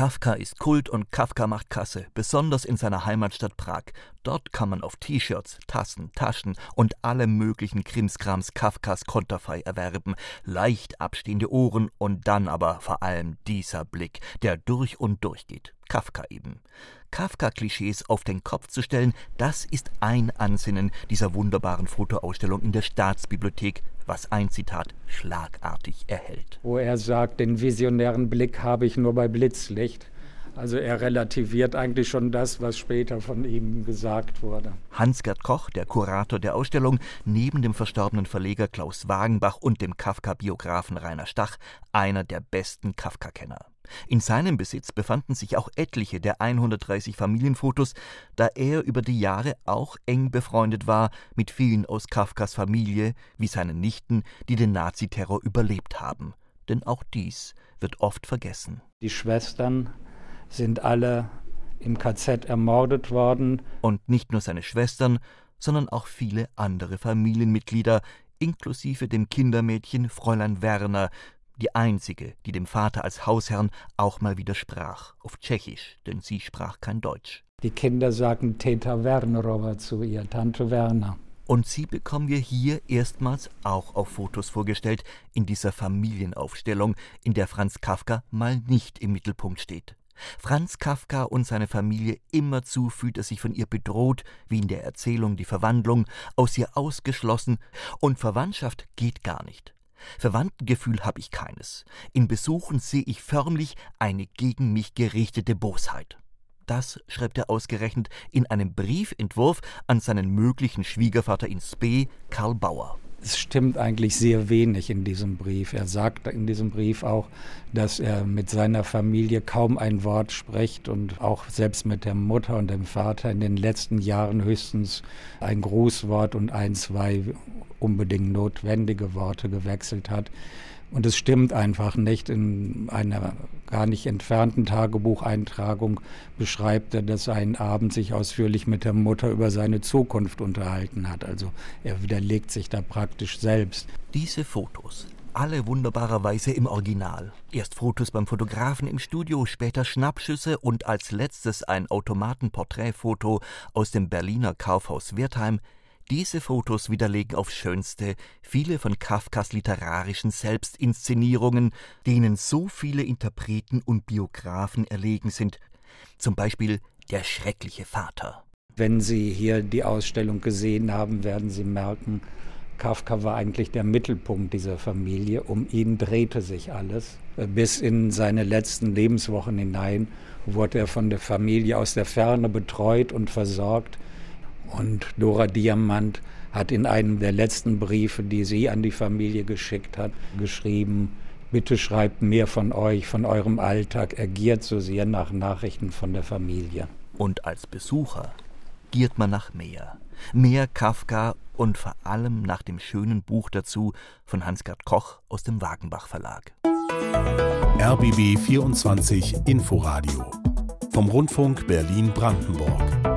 Kafka ist Kult und Kafka macht Kasse, besonders in seiner Heimatstadt Prag. Dort kann man auf T-Shirts, Tassen, Taschen und alle möglichen Krimskrams Kafkas Konterfei erwerben. Leicht abstehende Ohren und dann aber vor allem dieser Blick, der durch und durch geht. Kafka eben. Kafka-Klischees auf den Kopf zu stellen, das ist ein Ansinnen dieser wunderbaren Fotoausstellung in der Staatsbibliothek, was ein Zitat schlagartig erhält. Wo er sagt, den visionären Blick habe ich nur bei Blitzlicht. Also er relativiert eigentlich schon das, was später von ihm gesagt wurde. Hans-Gerd Koch, der Kurator der Ausstellung, neben dem verstorbenen Verleger Klaus Wagenbach und dem Kafka-Biografen Rainer Stach, einer der besten Kafka-Kenner. In seinem Besitz befanden sich auch etliche der 130 Familienfotos, da er über die Jahre auch eng befreundet war mit vielen aus Kafkas Familie, wie seinen Nichten, die den Naziterror überlebt haben. Denn auch dies wird oft vergessen. Die Schwestern sind alle im KZ ermordet worden. Und nicht nur seine Schwestern, sondern auch viele andere Familienmitglieder, inklusive dem Kindermädchen Fräulein Werner, die einzige, die dem Vater als Hausherrn auch mal widersprach, auf Tschechisch, denn sie sprach kein Deutsch. Die Kinder sagten Teta Wernerowa zu ihr, Tante Werner. Und sie bekommen wir hier erstmals auch auf Fotos vorgestellt, in dieser Familienaufstellung, in der Franz Kafka mal nicht im Mittelpunkt steht. Franz Kafka und seine Familie immerzu fühlt er sich von ihr bedroht, wie in der Erzählung die Verwandlung, aus ihr ausgeschlossen, und Verwandtschaft geht gar nicht. Verwandtengefühl habe ich keines. In Besuchen sehe ich förmlich eine gegen mich gerichtete Bosheit. Das schreibt er ausgerechnet in einem Briefentwurf an seinen möglichen Schwiegervater in Spee, Karl Bauer. Es stimmt eigentlich sehr wenig in diesem Brief. Er sagt in diesem Brief auch, dass er mit seiner Familie kaum ein Wort spricht und auch selbst mit der Mutter und dem Vater in den letzten Jahren höchstens ein Grußwort und ein, zwei unbedingt notwendige Worte gewechselt hat. Und es stimmt einfach nicht. In einer gar nicht entfernten Tagebucheintragung beschreibt er, dass er einen Abend sich ausführlich mit der Mutter über seine Zukunft unterhalten hat. Also er widerlegt sich da praktisch selbst. Diese Fotos, alle wunderbarerweise im Original. Erst Fotos beim Fotografen im Studio, später Schnappschüsse und als letztes ein Automatenporträtfoto aus dem Berliner Kaufhaus Wertheim diese Fotos widerlegen aufs Schönste viele von Kafkas literarischen Selbstinszenierungen, denen so viele Interpreten und Biografen erlegen sind, zum Beispiel Der schreckliche Vater. Wenn Sie hier die Ausstellung gesehen haben, werden Sie merken, Kafka war eigentlich der Mittelpunkt dieser Familie. Um ihn drehte sich alles. Bis in seine letzten Lebenswochen hinein wurde er von der Familie aus der Ferne betreut und versorgt. Und Dora Diamant hat in einem der letzten Briefe, die sie an die Familie geschickt hat, geschrieben, bitte schreibt mehr von euch, von eurem Alltag, er giert so sehr nach Nachrichten von der Familie. Und als Besucher giert man nach mehr. Mehr Kafka und vor allem nach dem schönen Buch dazu von Hans-Gerd Koch aus dem Wagenbach Verlag. RBB 24 Inforadio vom Rundfunk Berlin-Brandenburg.